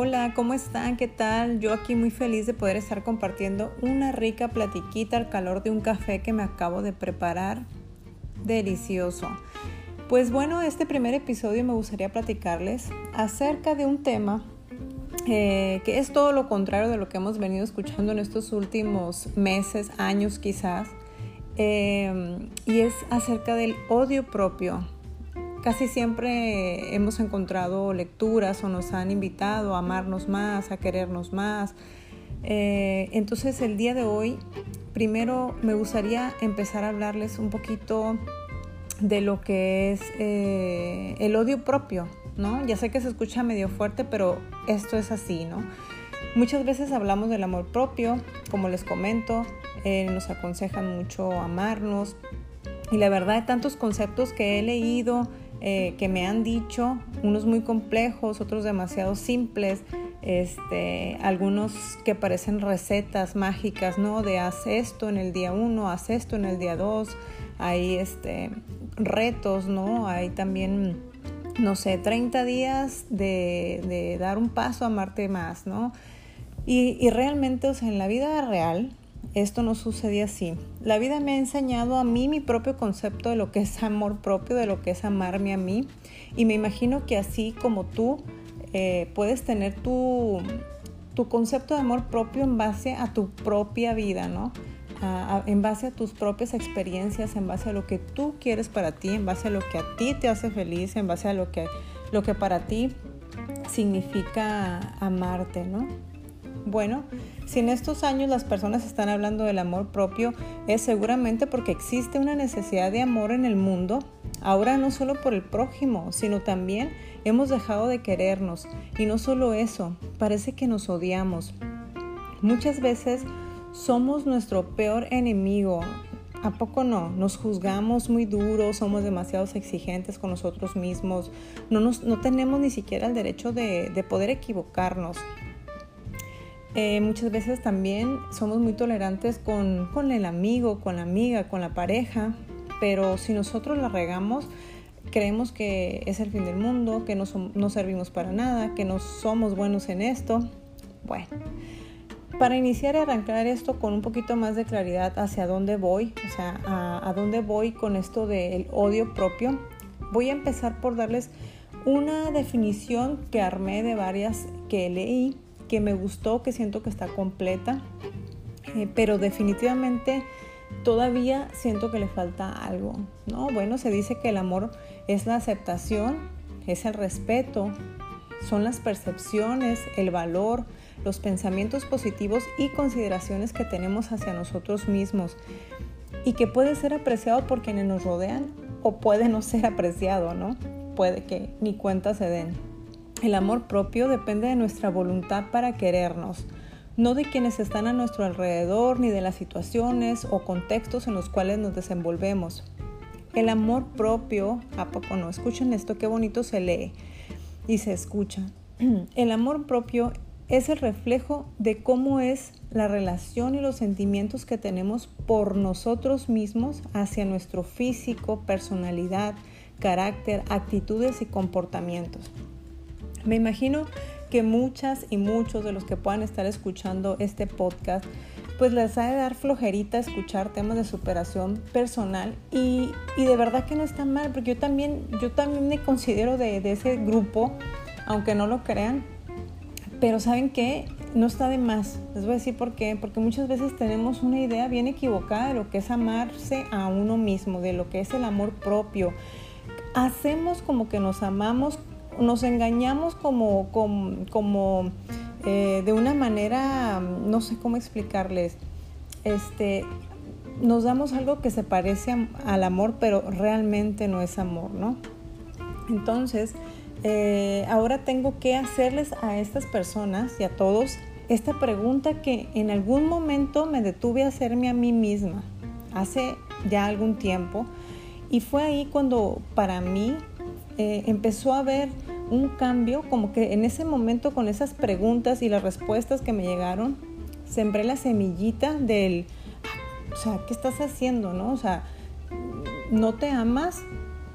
hola, ¿cómo están? ¿Qué tal? Yo aquí muy feliz de poder estar compartiendo una rica platiquita al calor de un café que me acabo de preparar. Delicioso. Pues bueno, este primer episodio me gustaría platicarles acerca de un tema eh, que es todo lo contrario de lo que hemos venido escuchando en estos últimos meses, años quizás, eh, y es acerca del odio propio Casi siempre hemos encontrado lecturas o nos han invitado a amarnos más, a querernos más. Eh, entonces el día de hoy, primero me gustaría empezar a hablarles un poquito de lo que es eh, el odio propio, ¿no? Ya sé que se escucha medio fuerte, pero esto es así, ¿no? Muchas veces hablamos del amor propio, como les comento, eh, nos aconsejan mucho amarnos, y la verdad tantos conceptos que he leído, eh, que me han dicho, unos muy complejos, otros demasiado simples, este, algunos que parecen recetas mágicas, ¿no? De haz esto en el día uno, haz esto en el día dos, hay este, retos, ¿no? Hay también, no sé, 30 días de, de dar un paso a amarte más, ¿no? Y, y realmente, o sea, en la vida real, esto no sucedía así. La vida me ha enseñado a mí mi propio concepto de lo que es amor propio, de lo que es amarme a mí. Y me imagino que así como tú eh, puedes tener tu, tu, concepto de amor propio en base a tu propia vida, ¿no? en base a tus propias experiencias, en base a lo que tú quieres para ti, en base a lo que a ti te hace feliz, en base a lo que, lo que para ti significa amarte, ¿no? Bueno, si en estos años las personas están hablando del amor propio, es seguramente porque existe una necesidad de amor en el mundo, ahora no solo por el prójimo, sino también hemos dejado de querernos. Y no solo eso, parece que nos odiamos. Muchas veces somos nuestro peor enemigo. ¿A poco no? Nos juzgamos muy duro, somos demasiado exigentes con nosotros mismos, no, no tenemos ni siquiera el derecho de, de poder equivocarnos. Eh, muchas veces también somos muy tolerantes con, el amigo, con la amiga, con la pareja, pero si nosotros la regamos, creemos que es el fin del mundo, que no, no servimos para nada, que no somos buenos en esto. Bueno, para iniciar y arrancar esto con un poquito más de claridad hacia dónde voy, o sea, a, a dónde voy con esto del odio propio, voy a empezar por darles una definición que armé de varias que leí que me gustó, que siento que está completa, eh, pero definitivamente todavía siento que le falta algo, ¿no? Bueno, se dice que el amor es la aceptación, es el respeto, son las percepciones, el valor, los pensamientos positivos y consideraciones que tenemos hacia nosotros mismos y que puede ser apreciado por quienes nos rodean o puede no ser apreciado, ¿no? Puede que ni cuenta se den. El amor propio depende de nuestra voluntad para querernos, no de quienes están a nuestro alrededor ni de las situaciones o contextos en los cuales nos desenvolvemos. El amor propio, ¿a poco no? Escuchen esto, qué bonito se lee y se escucha. El amor propio es el reflejo de cómo es la relación y los sentimientos que tenemos por nosotros mismos hacia nuestro físico, personalidad, carácter, actitudes y comportamientos. Me imagino que muchas y muchos de los que puedan estar escuchando este podcast, pues les ha de dar flojerita escuchar temas de superación personal y, de verdad que no está mal, porque yo también, yo también me considero de, de ese grupo, aunque no lo crean, pero ¿saben qué? No está de más. Les voy a decir por qué. Porque muchas veces tenemos una idea bien equivocada de lo que es amarse a uno mismo, de lo que es el amor propio. Hacemos como que nos amamos nos engañamos como, como, eh, de una manera, no sé cómo explicarles, este, nos damos algo que se parece al amor, pero realmente no es amor, ¿no? Entonces, eh, ahora tengo que hacerles a estas personas y a todos esta pregunta que en algún momento me detuve a hacerme a mí misma, hace ya algún tiempo, y fue ahí cuando para mí eh, empezó a haber un cambio, como que en ese momento con esas preguntas y las respuestas que me llegaron, sembré la semillita del, o sea, ¿qué estás haciendo? ¿No? O sea, no te amas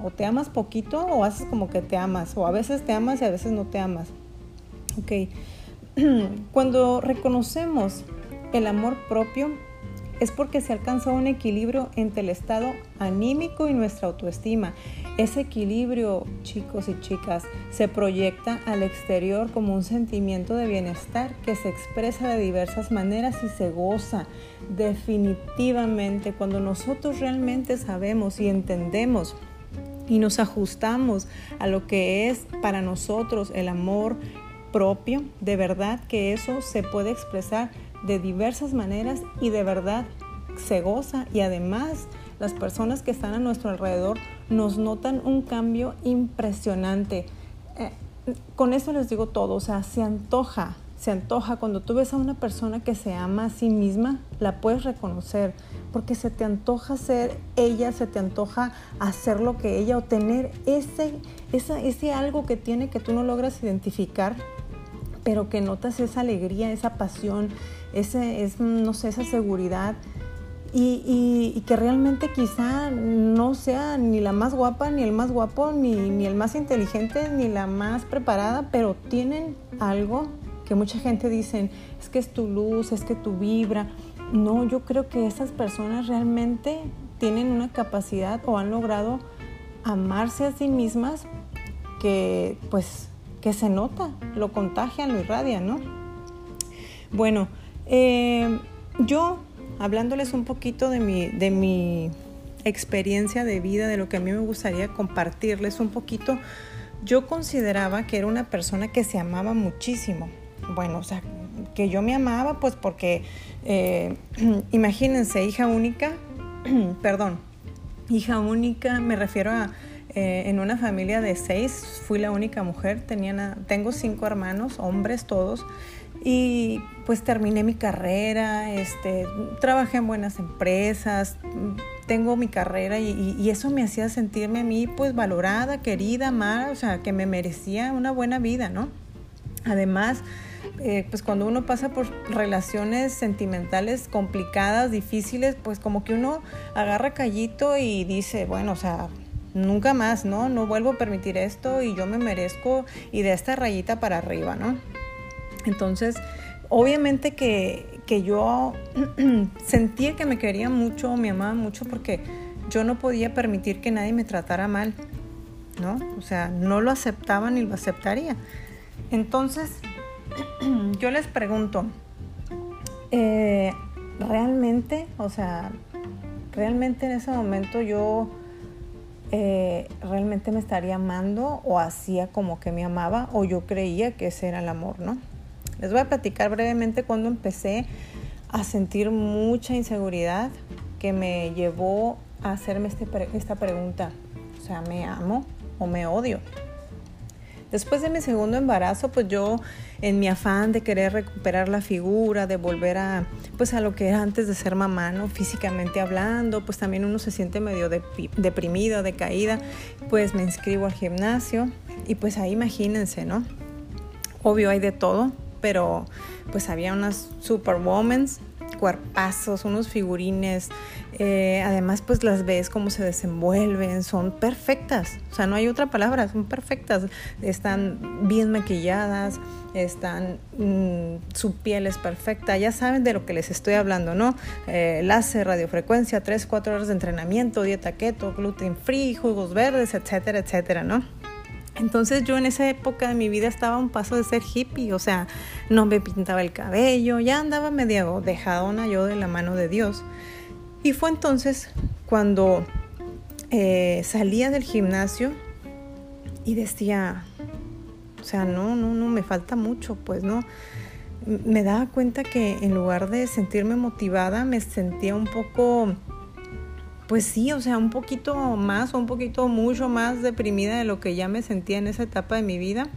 o te amas poquito o haces como que te amas o a veces te amas y a veces no te amas. Ok, cuando reconocemos el amor propio es porque se alcanza un equilibrio entre el estado anímico y nuestra autoestima. Ese equilibrio, chicos y chicas, se proyecta al exterior como un sentimiento de bienestar que se expresa de diversas maneras y se goza definitivamente cuando nosotros realmente sabemos y entendemos y nos ajustamos a lo que es para nosotros el amor propio, de verdad que eso se puede expresar de diversas maneras y de verdad se goza y además las personas que están a nuestro alrededor nos notan un cambio impresionante. Eh, con eso les digo todo, o sea, se antoja, se antoja cuando tú ves a una persona que se ama a sí misma, la puedes reconocer, porque se te antoja ser ella, se te antoja hacer lo que ella o tener ese, ese algo que tiene que tú no logras identificar, pero que notas esa alegría, esa pasión, ese, es, no sé, esa seguridad. Y, que realmente quizá no sea ni la más guapa, ni el más guapo, ni, ni el más inteligente, ni la más preparada, pero tienen algo que mucha gente dice, es que es tu luz, es que tu vibra. No, yo creo que esas personas realmente tienen una capacidad o han logrado amarse a sí mismas que pues que se nota, lo contagian, lo irradian, ¿no? Bueno, eh, yo, hablándoles un poquito de mi, de mi experiencia de vida, de lo que a mí me gustaría compartirles un poquito, yo consideraba que era una persona que se amaba muchísimo. Bueno, o sea, que yo me amaba, pues porque, eh, imagínense, hija única, perdón, hija única, me refiero a eh, en una familia de seis, fui la única mujer, tenía, tengo cinco hermanos, hombres todos, y pues terminé mi carrera, este, trabajé en buenas empresas, tengo mi carrera y, eso me hacía sentirme a mí pues valorada, querida, amada, o sea, que me merecía una buena vida, ¿no? Además, eh, pues cuando uno pasa por relaciones sentimentales complicadas, difíciles, pues como que uno agarra callito y dice, bueno, o sea, nunca más, ¿no? No vuelvo a permitir esto y yo me merezco y de esta rayita para arriba, ¿no? Entonces, obviamente que, yo sentía que me quería mucho, me amaba mucho porque yo no podía permitir que nadie me tratara mal, ¿no? O sea, no lo aceptaba ni lo aceptaría. Entonces, yo les pregunto, eh, ¿realmente, o sea, realmente en ese momento yo eh, realmente me estaría amando o hacía como que me amaba o yo creía que ese era el amor, ¿no? Les voy a platicar brevemente cuando empecé a sentir mucha inseguridad que me llevó a hacerme este esta pregunta. O sea, ¿me amo o me odio? Después de mi segundo embarazo, pues yo en mi afán de querer recuperar la figura, de volver a pues a lo que era antes de ser mamá, ¿no? Físicamente hablando, pues también uno se siente medio deprimido, decaída, pues me inscribo al gimnasio y pues ahí imagínense, ¿no? Obvio hay de todo, pero pues había unas superwomen, cuerpazos, unos figurines, eh, además pues las ves cómo se desenvuelven, son perfectas, o sea, no hay otra palabra, son perfectas, están bien maquilladas, están, mm, su piel es perfecta, ya saben de lo que les estoy hablando, ¿no? Eh, láser, radiofrecuencia, 3, 4 horas de entrenamiento, dieta keto, gluten free, jugos verdes, etcétera, etcétera, ¿no? Entonces yo en esa época de mi vida estaba a un paso de ser hippie, o sea, no me pintaba el cabello, ya andaba medio dejadona yo de la mano de Dios. Y fue entonces cuando eh, salía del gimnasio y decía, o sea, no, no, no, me falta mucho, pues no. Me daba cuenta que en lugar de sentirme motivada, me sentía un poco pues sí, o sea, un poquito más o un poquito mucho más deprimida de lo que ya me sentía en esa etapa de mi vida.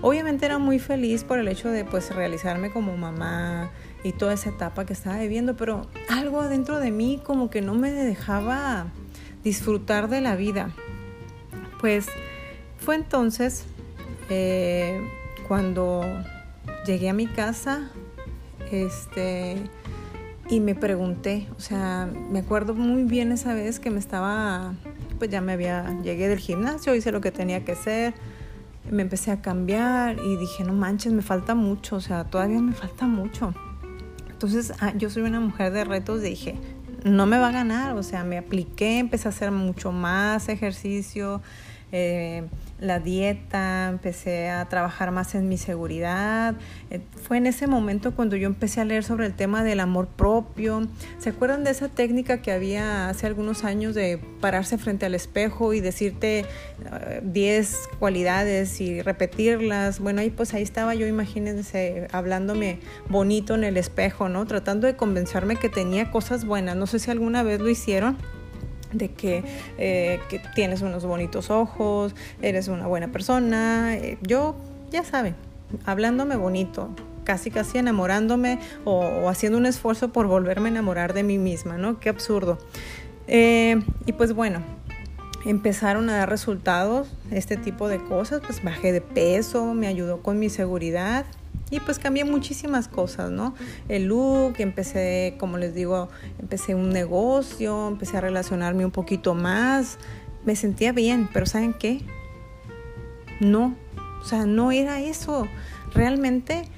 Obviamente era muy feliz por el hecho de pues realizarme como mamá y toda esa etapa que estaba viviendo, pero algo dentro de mí como que no me dejaba disfrutar de la vida. Pues fue entonces eh, cuando llegué a mi casa, este, y me pregunté, o sea, me acuerdo muy bien esa vez que me estaba, pues ya me había, llegué del gimnasio, hice lo que tenía que hacer me empecé a cambiar y dije, no manches, me falta mucho, o sea, todavía me falta mucho. Entonces, ah, yo soy una mujer de retos, dije, no me va a ganar, o sea, me apliqué, empecé a hacer mucho más ejercicio, eh, la dieta, empecé a trabajar más en mi seguridad. Eh, fue en ese momento cuando yo empecé a leer sobre el tema del amor propio. ¿Se acuerdan de esa técnica que había hace algunos años de pararse frente al espejo y decirte 10 eh, cualidades y repetirlas? Bueno, ahí pues ahí estaba yo, imagínense, hablándome bonito en el espejo, ¿no? Tratando de convencerme que tenía cosas buenas. No sé si alguna vez lo hicieron de eh, que, tienes unos bonitos ojos, eres una buena persona. Eh, yo, ya saben, hablándome bonito, casi casi enamorándome o, haciendo un esfuerzo por volverme a enamorar de mí misma, ¿no? Qué absurdo. Eh, y pues bueno, empezaron a dar resultados este tipo de cosas, pues bajé de peso, me ayudó con mi seguridad y pues cambié muchísimas cosas, ¿no? El look, empecé, como les digo, empecé un negocio, empecé a relacionarme un poquito más. Me sentía bien, pero ¿saben qué? No, o sea, no era eso. Realmente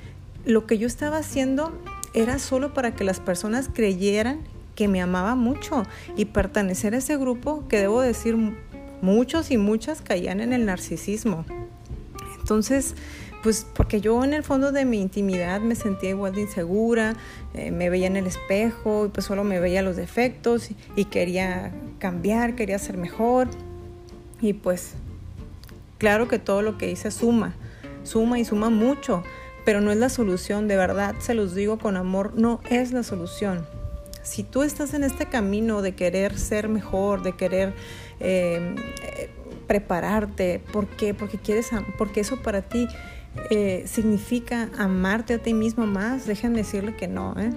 lo que yo estaba haciendo era solo para que las personas creyeran que me amaba mucho y pertenecer a ese grupo que debo decir muchos y muchas caían en el narcisismo. Entonces, pues porque yo en el fondo de mi intimidad me sentía igual de insegura, eh, me veía en el espejo y pues solo me veía los defectos y, quería cambiar, quería ser mejor. Y pues claro que todo lo que hice suma, suma y suma mucho, pero no es la solución, de verdad se los digo con amor, no es la solución. Si tú estás en este camino de querer ser mejor, de querer eh, eh, prepararte, ¿por qué? Porque quieres, porque eso para ti eh, significa amarte a ti mismo más, déjenme decirle que no, ¿eh?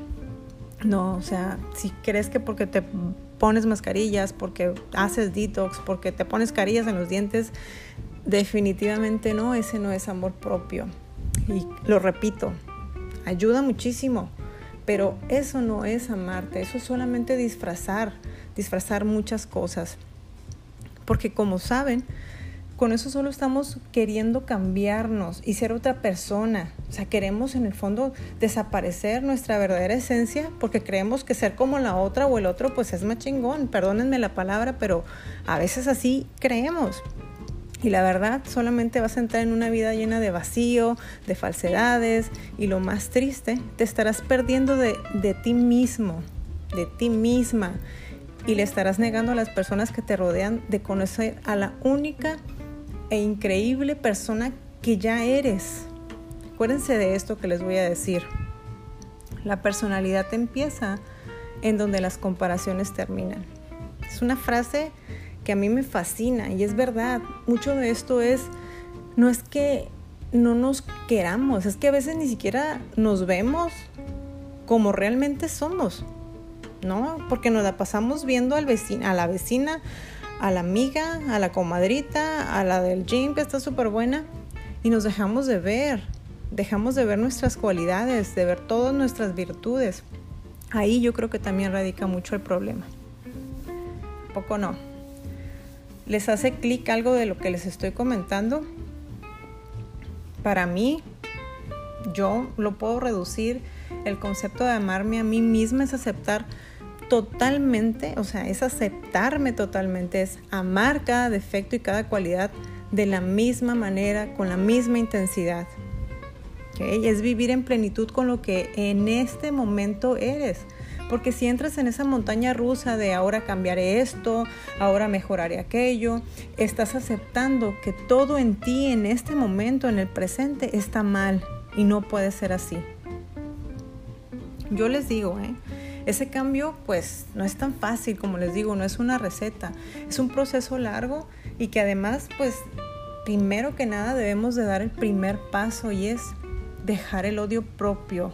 No, o sea, si crees que porque te pones mascarillas, porque haces detox, porque te pones carillas en los dientes, definitivamente no, ese no es amor propio. Y lo repito, ayuda muchísimo, pero eso no es amarte, eso es solamente disfrazar, disfrazar muchas cosas. Porque como saben, con eso solo estamos queriendo cambiarnos y ser otra persona. O sea, queremos en el fondo desaparecer nuestra verdadera esencia porque creemos que ser como la otra o el otro pues es más chingón. Perdónenme la palabra, pero a veces así creemos. Y la verdad, solamente vas a entrar en una vida llena de vacío, de falsedades y lo más triste, te estarás perdiendo de, de ti mismo, de ti misma. Y le estarás negando a las personas que te rodean de conocer a la única e increíble persona que ya eres. Acuérdense de esto que les voy a decir. La personalidad empieza en donde las comparaciones terminan. Es una frase que a mí me fascina y es verdad. Mucho de esto es, no es que no nos queramos, es que a veces ni siquiera nos vemos como realmente somos, ¿no? Porque nos la pasamos viendo al vecino, a la vecina a la amiga, a la comadrita, a la del gym que está súper buena y nos dejamos de ver, dejamos de ver nuestras cualidades, de ver todas nuestras virtudes. Ahí yo creo que también radica mucho el problema. Poco no. ¿Les hace clic algo de lo que les estoy comentando? Para mí, yo lo puedo reducir. El concepto de amarme a mí misma es aceptar totalmente, o sea, es aceptarme totalmente, es amar cada defecto y cada cualidad de la misma manera, con la misma intensidad. Es vivir en plenitud con lo que en este momento eres. Porque si entras en esa montaña rusa de ahora cambiaré esto, ahora mejoraré aquello, estás aceptando que todo en ti en este momento, en el presente, está mal y no puede ser así. Yo les digo, ¿eh? Ese cambio pues no es tan fácil, como les digo, no es una receta, es un proceso largo y que además pues primero que nada debemos de dar el primer paso y es dejar el odio propio,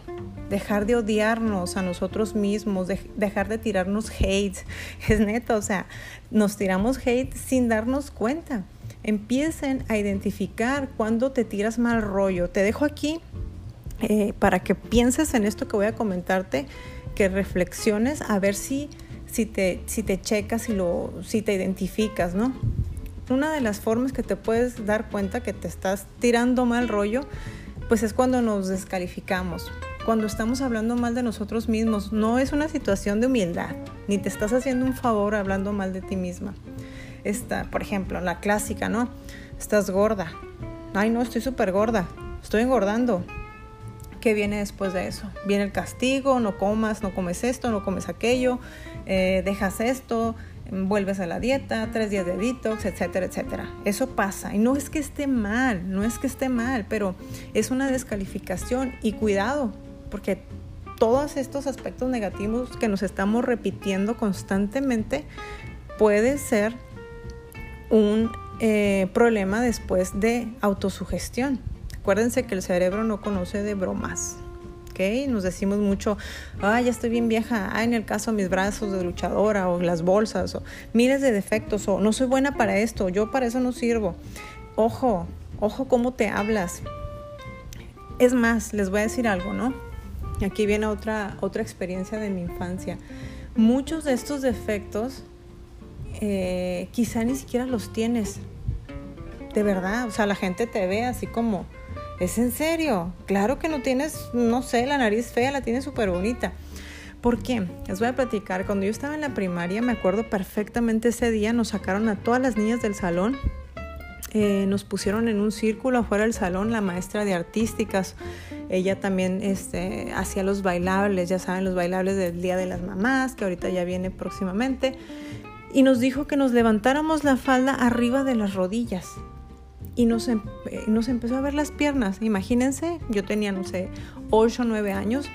dejar de odiarnos a nosotros mismos, dejar de tirarnos hate. Es neto, o sea, nos tiramos hate sin darnos cuenta. Empiecen a identificar cuando te tiras mal rollo. Te dejo aquí eh, para que pienses en esto que voy a comentarte que reflexiones a ver si, si, te, si te checas, si, lo, si te identificas, ¿no? una de las formas que te puedes dar cuenta que te estás tirando mal rollo, pues es cuando nos descalificamos, cuando estamos hablando mal de nosotros mismos. No es una situación de humildad, ni te estás haciendo un favor hablando mal de ti misma. Esta, por ejemplo, la clásica, ¿no? Estás gorda. Ay, no, estoy súper gorda. Estoy engordando. ¿Qué viene después de eso? Viene el castigo, no comas, no comes esto, no comes aquello, eh, dejas esto, vuelves a la dieta, tres días de detox, etcétera, etcétera. Eso pasa. Y no es que esté mal, no es que esté mal, pero es una descalificación. Y cuidado, porque todos estos aspectos negativos que nos estamos repitiendo constantemente puede ser un eh, problema después de autosugestión. Acuérdense que el cerebro no conoce de bromas. Nos decimos mucho, ah, ya estoy bien vieja, ah, en el caso mis brazos de luchadora o las bolsas o miles de defectos o no soy buena para esto, yo para eso no sirvo. Ojo, ojo cómo te hablas. Es más, les voy a decir algo, ¿no? Aquí viene otra, otra experiencia de mi infancia. Muchos de estos defectos eh, quizá ni siquiera los tienes. De verdad, o sea, la gente te ve así como, ¿Es en serio? Claro que no tienes, no sé, la nariz fea, la tienes súper bonita. ¿Por qué? Les voy a platicar. Cuando yo estaba en la primaria, me acuerdo perfectamente ese día, nos sacaron a todas las niñas del salón. Eh, nos pusieron en un círculo afuera del salón, la maestra de artísticas. Ella también este, hacía los bailables, ya saben, los bailables del Día de las Mamás, que ahorita ya viene próximamente. Y nos dijo que nos levantáramos la falda arriba de las rodillas y nos, em, eh, nos empezó a ver las piernas. Imagínense, yo tenía, no sé, 8 o 9 años.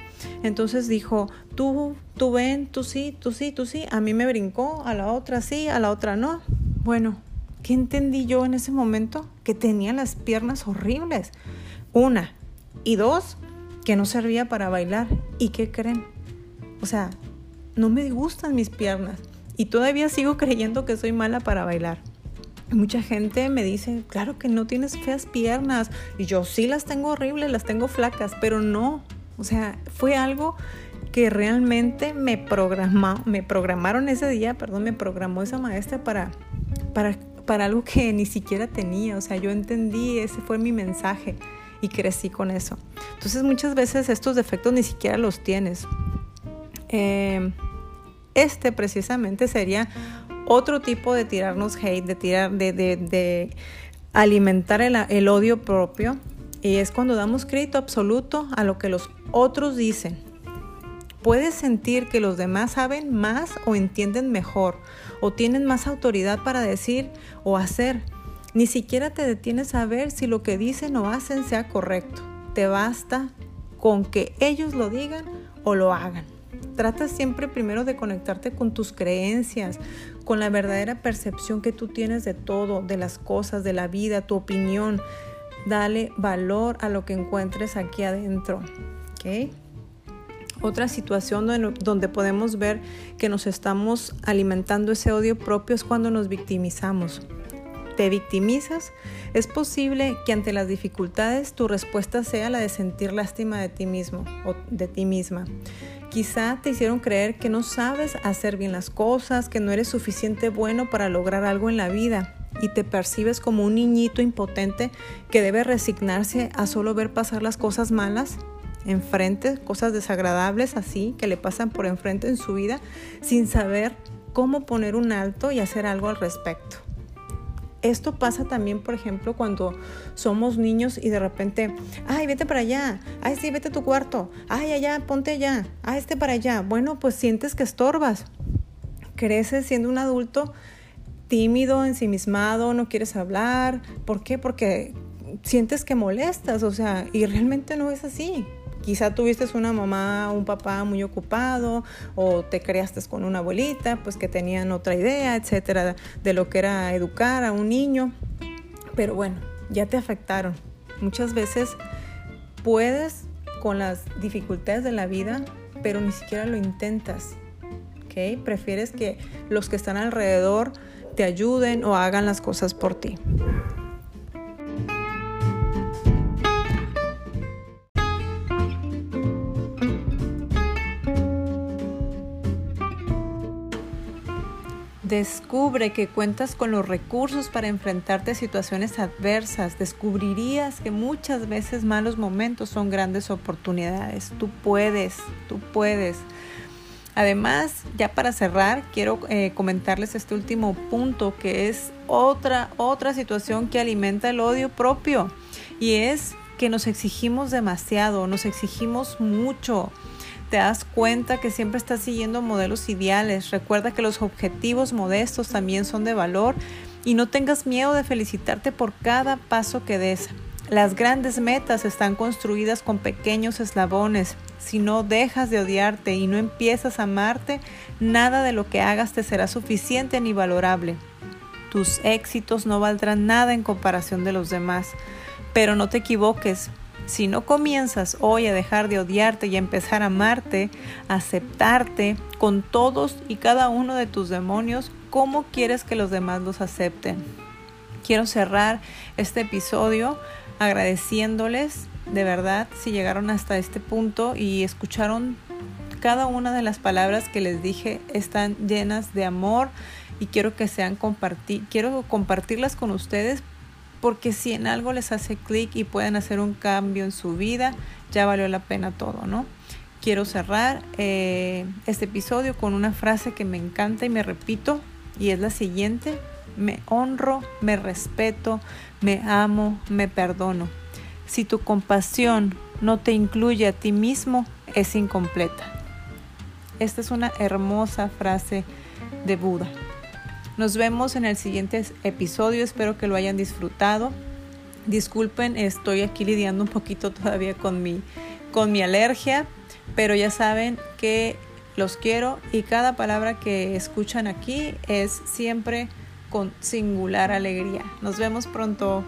Entonces dijo, tú, tú ven, tú sí, tú sí, tú sí. A mí me brincó, a la otra sí, a la otra no. Bueno, ¿qué entendí yo en ese momento? Que tenía las piernas horribles. Una. Y dos, que no servía para bailar. ¿Y qué creen? O sea, no me gustan mis piernas. Y todavía sigo creyendo que soy mala para bailar. Mucha gente me dice, claro que no tienes feas piernas. Y yo sí las tengo horribles, las tengo flacas, pero no. O sea, fue algo que realmente me, programó, me programaron ese día, perdón, me programó esa maestra para, para, para algo que ni siquiera tenía. O sea, yo entendí, ese fue mi mensaje y crecí con eso. Entonces muchas veces estos defectos ni siquiera los tienes. Eh, este precisamente sería otro tipo de tirarnos hate, de, tirar, de, alimentar el, el odio propio. Y es cuando damos crédito absoluto a lo que los otros dicen. Puedes sentir que los demás saben más o entienden mejor o tienen más autoridad para decir o hacer. Ni siquiera te detienes a ver si lo que dicen o hacen sea correcto. Te basta con que ellos lo digan o lo hagan. Trata siempre primero de conectarte con tus creencias, con la verdadera percepción que tú tienes de todo, de las cosas, de la vida, tu opinión. Dale valor a lo que encuentres aquí adentro. Otra situación donde podemos ver que nos estamos alimentando ese odio propio es cuando nos victimizamos. ¿Te victimizas? Es posible que ante las dificultades tu respuesta sea la de sentir lástima de ti mismo o de ti misma. Quizá te hicieron creer que no sabes hacer bien las cosas, que no eres suficiente bueno para lograr algo en la vida y te percibes como un niñito impotente que debe resignarse a solo ver pasar las cosas malas enfrente, cosas desagradables así que le pasan por enfrente en su vida sin saber cómo poner un alto y hacer algo al respecto. Esto pasa también, por ejemplo, cuando somos niños y de repente, ay, vete para allá, ay, sí, vete a tu cuarto, ay, allá, ponte allá, ay, este para allá. Bueno, pues sientes que estorbas. Creces siendo un adulto tímido, ensimismado, no quieres hablar. ¿Por qué? Porque sientes que molestas, o sea, y realmente no es así. Quizá tuviste una mamá un papá muy ocupado o te criaste con una abuelita, pues que tenían otra idea, etcétera, de lo que era educar a un niño. Pero bueno, ya te afectaron. Muchas veces puedes con las dificultades de la vida, pero ni siquiera lo intentas. ¿ok? Prefieres que los que están alrededor te ayuden o hagan las cosas por ti. Descubre que cuentas con los recursos para enfrentarte a situaciones adversas. Descubrirías que muchas veces malos momentos son grandes oportunidades. Tú puedes, tú puedes. Además, ya para cerrar, quiero eh, comentarles este último punto que es otra, otra situación que alimenta el odio propio y es que nos exigimos demasiado, nos exigimos mucho te das cuenta que siempre estás siguiendo modelos ideales. Recuerda que los objetivos modestos también son de valor y no tengas miedo de felicitarte por cada paso que des. Las grandes metas están construidas con pequeños eslabones. Si no dejas de odiarte y no empiezas a amarte, nada de lo que hagas te será suficiente ni valorable. Tus éxitos no valdrán nada en comparación de los demás. Pero no te equivoques, si no comienzas hoy a dejar de odiarte y a empezar a amarte, a aceptarte con todos y cada uno de tus demonios, ¿cómo quieres que los demás los acepten? Quiero cerrar este episodio agradeciéndoles de verdad si llegaron hasta este punto y escucharon cada una de las palabras que les dije están llenas de amor y quiero que sean compartir quiero compartirlas con ustedes porque si en algo les hace clic y pueden hacer un cambio en su vida, ya valió la pena todo, ¿no? Quiero cerrar eh, este episodio con una frase que me encanta y me repito, y es la siguiente, me honro, me respeto, me amo, me perdono. Si tu compasión no te incluye a ti mismo, es incompleta. Esta es una hermosa frase de Buda. Nos vemos en el siguiente episodio, espero que lo hayan disfrutado. Disculpen, estoy aquí lidiando un poquito todavía con mi, con mi alergia, pero ya saben que los quiero y cada palabra que escuchan aquí es siempre con singular alegría. Nos vemos pronto.